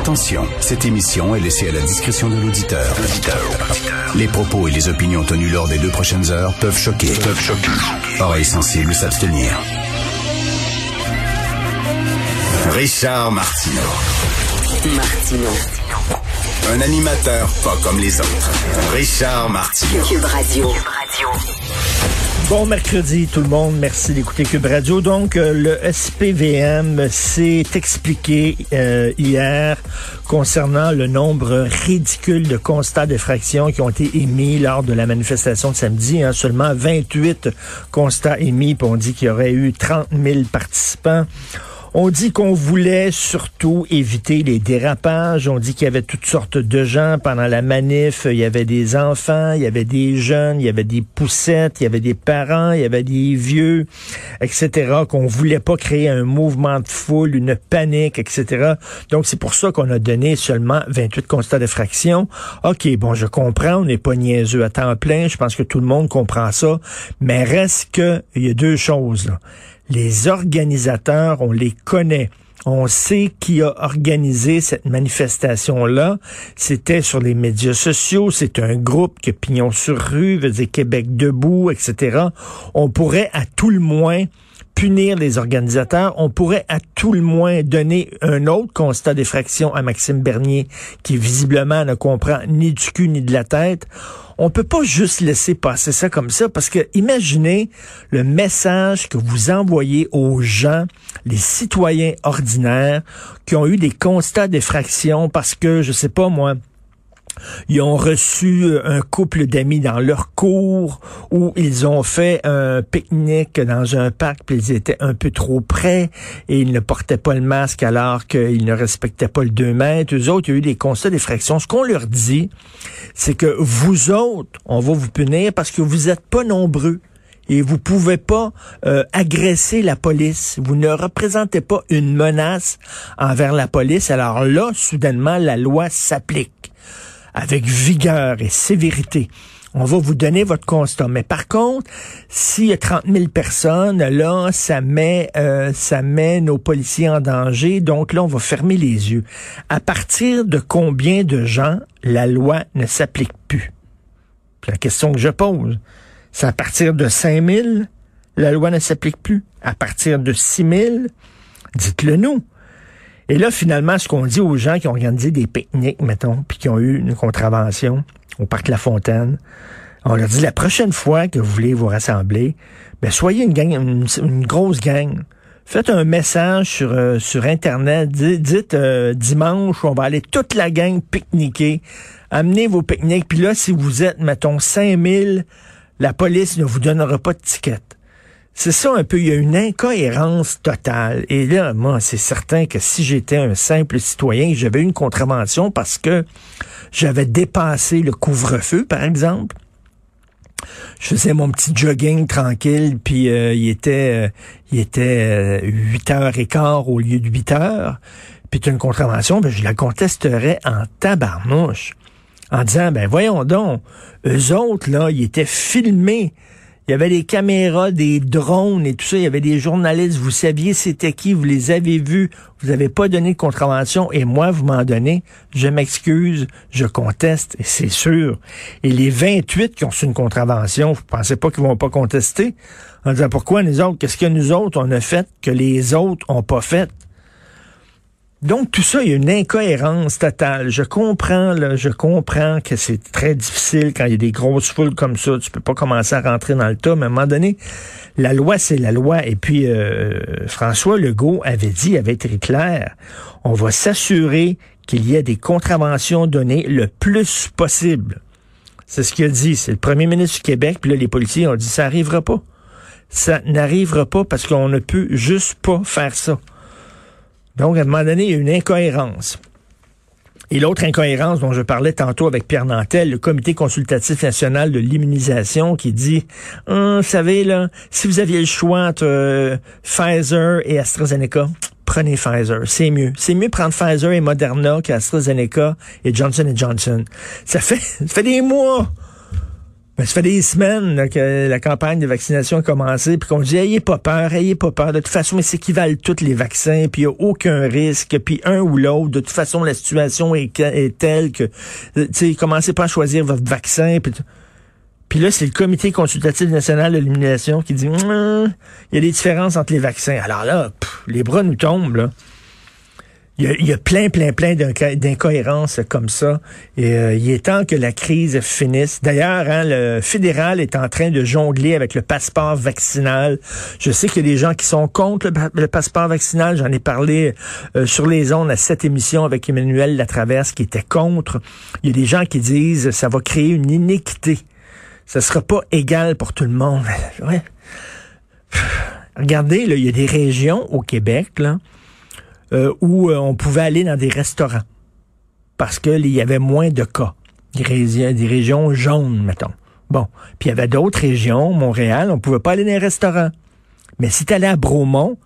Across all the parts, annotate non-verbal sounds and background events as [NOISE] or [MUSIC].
Attention, cette émission est laissée à la discrétion de l'auditeur. Les propos et les opinions tenues lors des deux prochaines heures peuvent choquer. Peuvent choquer. Oreilles sensibles s'abstenir. Richard Martineau. Martino. Un animateur pas comme les autres. Richard Martineau. Cube Radio. Bon mercredi tout le monde, merci d'écouter Cube Radio. Donc euh, le SPVM s'est expliqué euh, hier concernant le nombre ridicule de constats d'effraction qui ont été émis lors de la manifestation de samedi. Hein. Seulement 28 constats émis, puis on dit qu'il y aurait eu 30 000 participants. On dit qu'on voulait surtout éviter les dérapages. On dit qu'il y avait toutes sortes de gens pendant la manif. Il y avait des enfants, il y avait des jeunes, il y avait des poussettes, il y avait des parents, il y avait des vieux, etc. Qu'on voulait pas créer un mouvement de foule, une panique, etc. Donc c'est pour ça qu'on a donné seulement 28 constats d'effraction. OK, bon, je comprends, on n'est pas niaiseux à temps plein. Je pense que tout le monde comprend ça. Mais reste que, il y a deux choses, là les organisateurs, on les connaît. On sait qui a organisé cette manifestation-là. C'était sur les médias sociaux. C'est un groupe qui a pignon sur rue, veut dire Québec debout, etc. On pourrait à tout le moins punir les organisateurs. On pourrait à tout le moins donner un autre constat d'effraction à Maxime Bernier, qui visiblement ne comprend ni du cul ni de la tête on peut pas juste laisser passer ça comme ça parce que imaginez le message que vous envoyez aux gens, les citoyens ordinaires qui ont eu des constats d'effraction parce que je sais pas moi, ils ont reçu euh, un couple d'amis dans leur cour où ils ont fait un pique-nique dans un parc, puis ils étaient un peu trop près et ils ne portaient pas le masque alors qu'ils ne respectaient pas le 2 mètres. Eux autres, il y a eu des constats d'effraction. Ce qu'on leur dit, c'est que vous autres, on va vous punir parce que vous n'êtes pas nombreux et vous pouvez pas euh, agresser la police. Vous ne représentez pas une menace envers la police. Alors là, soudainement, la loi s'applique avec vigueur et sévérité. On va vous donner votre constat. Mais par contre, s'il y a 30 000 personnes, là, ça met, euh, ça met nos policiers en danger. Donc là, on va fermer les yeux. À partir de combien de gens la loi ne s'applique plus? la question que je pose, c'est à partir de 5 000, la loi ne s'applique plus? À partir de 6 000, dites-le nous. Et là, finalement, ce qu'on dit aux gens qui ont organisé des pique-niques, mettons, puis qui ont eu une contravention au parc La Fontaine, on leur dit la prochaine fois que vous voulez vous rassembler, ben soyez une gang, une, grosse gang. Faites un message sur euh, sur internet, dites, euh, dimanche, on va aller toute la gang pique-niquer. Amenez vos pique-niques, puis là, si vous êtes, mettons, 5000, la police ne vous donnera pas de ticket. C'est ça un peu, il y a une incohérence totale. Et là, moi, c'est certain que si j'étais un simple citoyen, j'avais une contravention parce que j'avais dépassé le couvre-feu, par exemple. Je faisais mon petit jogging tranquille, puis euh, il était euh, il était 8 euh, heures et quart au lieu de 8 heures. Puis une contravention, ben, je la contesterais en tabarnouche. En disant, ben voyons donc, eux autres, là, ils étaient filmés il y avait des caméras, des drones et tout ça. Il y avait des journalistes. Vous saviez c'était qui. Vous les avez vus. Vous n'avez pas donné de contravention. Et moi, vous m'en donnez. Je m'excuse. Je conteste. Et c'est sûr. Et les 28 qui ont su une contravention, vous pensez pas qu'ils vont pas contester? En disant pourquoi nous autres? Qu'est-ce que nous autres, on a fait que les autres ont pas fait? Donc tout ça, il y a une incohérence totale. Je comprends, là, je comprends que c'est très difficile quand il y a des grosses foules comme ça. Tu peux pas commencer à rentrer dans le tas, mais à un moment donné, la loi, c'est la loi. Et puis euh, François Legault avait dit, avait été clair, on va s'assurer qu'il y ait des contraventions données le plus possible. C'est ce qu'il a dit. C'est le premier ministre du Québec. Puis là, les policiers ont dit, ça n'arrivera pas. Ça n'arrivera pas parce qu'on ne peut juste pas faire ça. Donc, à un moment donné, il y a une incohérence. Et l'autre incohérence dont je parlais tantôt avec Pierre Nantel, le Comité consultatif national de l'immunisation qui dit, hum, vous savez, là, si vous aviez le choix entre euh, Pfizer et AstraZeneca, prenez Pfizer. C'est mieux. C'est mieux prendre Pfizer et Moderna qu'AstraZeneca et Johnson Johnson. Ça fait, [LAUGHS] ça fait des mois Ben, ça fait des semaines que la campagne de vaccination a commencé, puis qu'on dit ayez pas peur, ayez pas peur. De toute façon, mais c'est qui valent tous les vaccins, puis il n'y a aucun risque, puis un ou l'autre. De toute façon, la situation est, telle que, tu sais, commencez pas à choisir votre vaccin. Puis, puis là, c'est le comité consultatif national de l'immunisation qui dit hum, il y a des différences entre les vaccins. Alors là, les bras nous tombent, là. Il y, a, plein, plein, plein d'incohérences comme ça. Et euh, il est temps que la crise finisse. D'ailleurs, hein, le fédéral est en train de jongler avec le passeport vaccinal. Je sais qu'il y a des gens qui sont contre le, passeport vaccinal. J'en ai parlé euh, sur les ondes à cette émission avec Emmanuel Latraverse qui était contre. Il y a des gens qui disent ça va créer une iniquité. Ça sera pas égal pour tout le monde. [LAUGHS] ouais. Regardez, là, il y a des régions au Québec, là, euh, où euh, on pouvait aller dans des restaurants parce qu'il y avait moins de cas. Des, régions jaunes, mettons. Bon. Puis il y avait d'autres régions, Montréal, on pouvait pas aller dans les restaurants. Mais si tu allais à Bromont,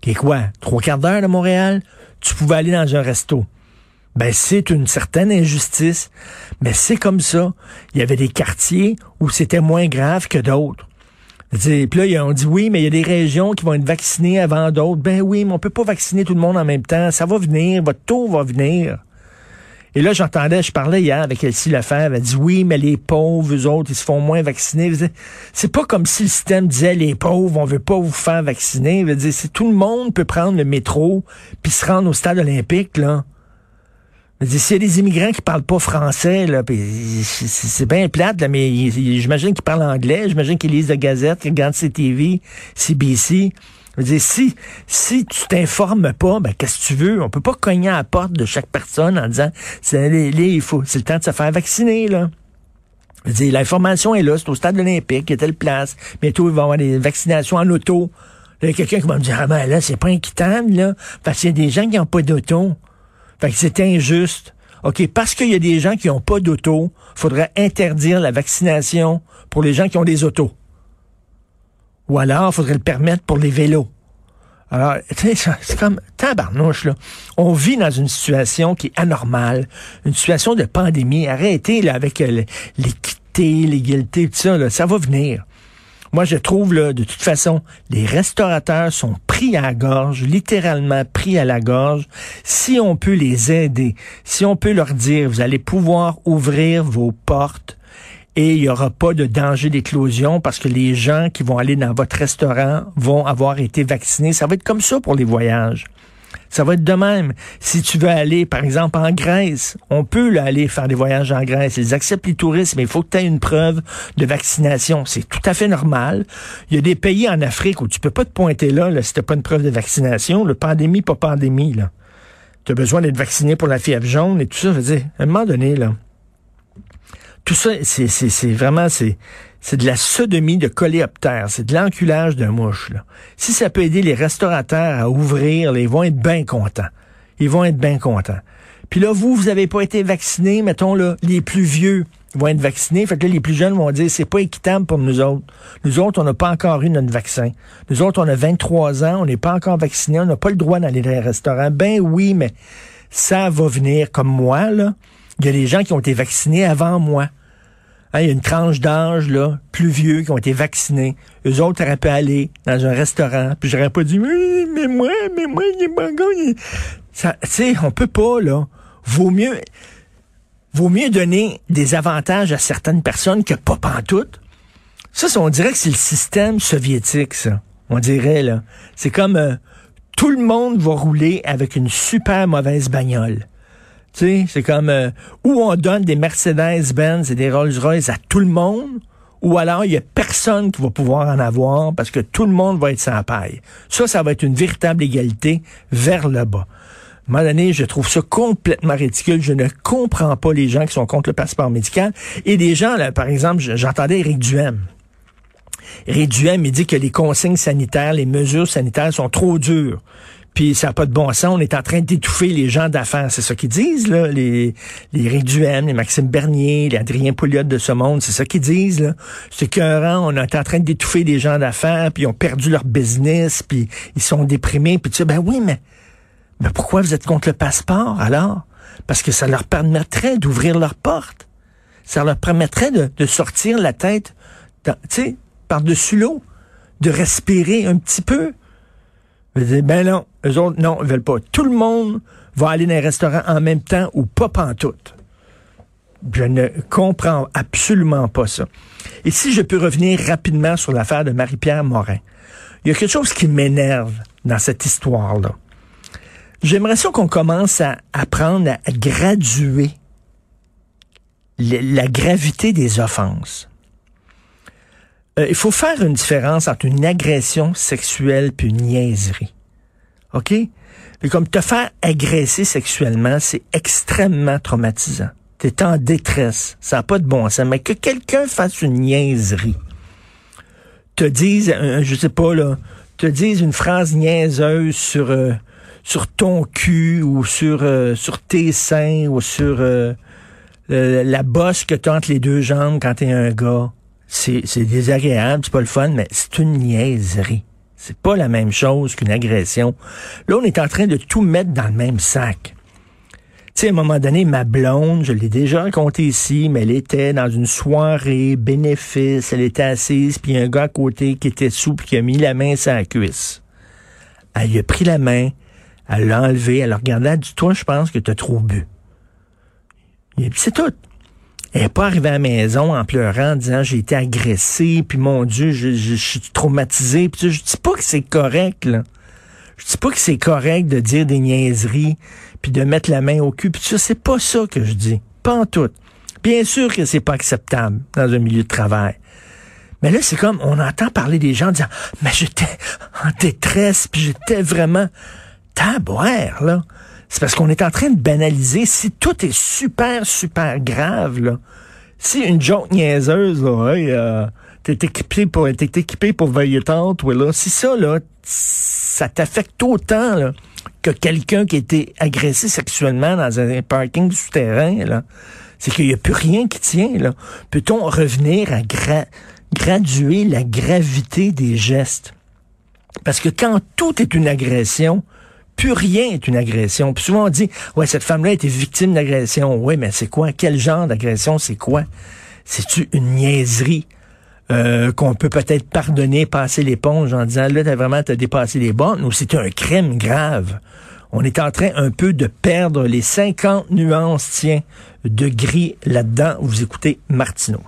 qui est quoi, trois quarts d'heure de Montréal, tu pouvais aller dans un resto. Ben, c'est une certaine injustice, mais c'est comme ça. Il y avait des quartiers où c'était moins grave que d'autres. Puis là, on dit oui, mais il y a des régions qui vont être vaccinées avant d'autres. Ben oui, mais on peut pas vacciner tout le monde en même temps. Ça va venir, votre taux va venir. Et là, j'entendais, je parlais hier avec Elsie Lefebvre, elle dit oui, mais les pauvres, eux autres, ils se font moins vacciner. C'est pas comme si le système disait les pauvres, on veut pas vous faire vacciner. C'est tout le monde peut prendre le métro puis se rendre au stade olympique, là. S'il y a des immigrants qui parlent pas français, là, c'est bien plate, là, mais j'imagine qu'ils parlent anglais, j'imagine qu'ils lisent la Gazette, qu'ils regardent CTV, CBC. Je veux dire, si, si tu t'informes pas, ben, qu'est-ce que tu veux? On peut pas cogner à la porte de chaque personne en disant, c'est, il faut, c'est le temps de se faire vacciner, là. Je veux dire, l'information est là, c'est au stade olympique, il y a telle place. Bientôt, il va y avoir des vaccinations en auto. Il y a quelqu'un qui va me dire, ah ben là, c'est pas inquiétant, là, parce qu'il y a des gens qui n'ont pas d'auto. Fait que c'est injuste. OK, parce qu'il y a des gens qui n'ont pas d'auto, faudrait interdire la vaccination pour les gens qui ont des autos. Ou alors, faudrait le permettre pour les vélos. Alors, [LAUGHS] c'est comme tabarnouche, là. On vit dans une situation qui est anormale, une situation de pandémie. Arrêtez, là, avec euh, l'équité, l'égalité, tout ça, là. Ça va venir. Moi, je trouve, là, de toute façon, les restaurateurs sont pris à la gorge, littéralement pris à la gorge. Si on peut les aider, si on peut leur dire, vous allez pouvoir ouvrir vos portes, et il n'y aura pas de danger d'éclosion parce que les gens qui vont aller dans votre restaurant vont avoir été vaccinés. Ça va être comme ça pour les voyages. Ça va être de même. Si tu veux aller, par exemple, en Grèce, on peut aller faire des voyages en Grèce. Ils acceptent les touristes, mais il faut que tu aies une preuve de vaccination. C'est tout à fait normal. Il y a des pays en Afrique où tu peux pas te pointer là, là si t'as pas une preuve de vaccination. Le pandémie, pas pandémie. Tu as besoin d'être vacciné pour la fièvre jaune et tout ça. Je veux dire, à un moment donné, là, tout ça, c'est vraiment, c'est c'est de la sodomie de coléoptère, c'est de l'enculage d'un mouche. Là. Si ça peut aider les restaurateurs à ouvrir, ils vont être bien contents. Ils vont être bien contents. Puis là, vous, vous n'avez pas été vaccinés, mettons là, les plus vieux vont être vaccinés. Fait que là, les plus jeunes vont dire c'est pas équitable pour nous autres. Nous autres, on n'a pas encore eu notre vaccin. Nous autres, on a 23 ans, on n'est pas encore vaccinés, on n'a pas le droit d'aller dans les restaurants. Ben oui, mais ça va venir comme moi, là. Il y a des gens qui ont été vaccinés avant moi. Hein, il y a une tranche d'âge là, plus vieux qui ont été vaccinés. Eux autres auraient pu aller dans un restaurant, puis j'aurais pas dit mais, mais moi, mais moi, il est Ça, tu sais, on peut pas là. Vaut mieux, vaut mieux donner des avantages à certaines personnes que pas pantoute. Ça, on dirait que c'est le système soviétique, ça. On dirait là. C'est comme euh, tout le monde va rouler avec une super mauvaise bagnole c'est comme euh, où on donne des Mercedes-Benz et des Rolls-Royce à tout le monde, ou alors il y a personne qui va pouvoir en avoir parce que tout le monde va être sans paille. Ça, ça va être une véritable égalité vers le bas. À un moment je trouve ça complètement ridicule. Je ne comprends pas les gens qui sont contre le passeport médical. Et des gens, là, par exemple, j'entendais Éric Duhem. Éric Duhem, il dit que les consignes sanitaires, les mesures sanitaires sont trop dures puis ça n'a pas de bon sens. On est en train d'étouffer les gens d'affaires. C'est ça qu'ils disent, là. Les, les les Maxime Bernier, les Adrien Pouliot de ce monde, c'est ça qu'ils disent, là. C'est qu'un on est en train d'étouffer les gens d'affaires, puis ils ont perdu leur business, puis ils sont déprimés, puis tu sais, ben oui, mais, mais pourquoi vous êtes contre le passeport, alors? Parce que ça leur permettrait d'ouvrir leurs portes. Ça leur permettrait de, de sortir la tête, tu sais, par-dessus l'eau, de respirer un petit peu. Ben non, eux autres, non, ils veulent pas. Tout le monde va aller dans un restaurant en même temps ou pas pantoute. Je ne comprends absolument pas ça. Et si je peux revenir rapidement sur l'affaire de Marie-Pierre Morin, il y a quelque chose qui m'énerve dans cette histoire-là. J'aimerais ça qu'on commence à apprendre à graduer la gravité des offenses. Euh, il faut faire une différence entre une agression sexuelle puis une niaiserie. OK? Et comme te faire agresser sexuellement, c'est extrêmement traumatisant. T'es en détresse. Ça n'a pas de bon sens. Mais que quelqu'un fasse une niaiserie, te dise, euh, je sais pas, là, te dise une phrase niaiseuse sur, euh, sur ton cul ou sur, sur tes seins ou sur la bosse que tu entre les deux jambes quand t'es un gars. C'est, désagréable, c'est pas le fun, mais c'est une niaiserie. C'est pas la même chose qu'une agression. Là, on est en train de tout mettre dans le même sac. Tu sais, à un moment donné, ma blonde, je l'ai déjà raconté ici, mais elle était dans une soirée bénéfice, elle était assise, puis un gars à côté qui était souple, qui a mis la main sur la cuisse. Elle lui a pris la main, elle l'a enlevé, elle a regardé, elle a dit, toi, je pense que t'as trop bu. C'est tout. Elle n'est pas arrivée à la maison en pleurant, en disant j'ai été agressée, puis mon Dieu, je, suis traumatisée. Puis je dis pas que c'est correct, là. Je dis pas que c'est correct de dire des niaiseries, puis de mettre la main au cul, puis ça, c'est pas ça que je dis. Pas en tout. Bien sûr que c'est pas acceptable dans un milieu de travail. Mais là, c'est comme, on entend parler des gens en disant, mais j'étais en détresse, puis j'étais vraiment taboire, là. C'est parce qu'on est en train de banaliser. Si tout est super, super grave, là, si une joke niaiseuse, là, euh, t'es équipé pour, t'es équipé pour veiller tante, ouais, là, si ça, là, ça t'affecte autant, que quelqu'un qui a été agressé sexuellement dans un parking souterrain, là, c'est qu'il n'y a plus rien qui tient. Peut-on revenir à graduer la gravité des gestes? Parce que quand tout est une agression, plus rien est une agression. Puis souvent on dit, ouais, cette femme-là était victime d'agression. Oui, mais c'est quoi? Quel genre d'agression? C'est quoi? C'est-tu une niaiserie? Euh, qu'on peut peut-être pardonner, passer l'éponge en disant là, t'as vraiment t'as dépassé les bornes ou c'est un crime grave? On est en train un peu de perdre les 50 nuances, tiens, de gris là-dedans. Vous écoutez Martineau.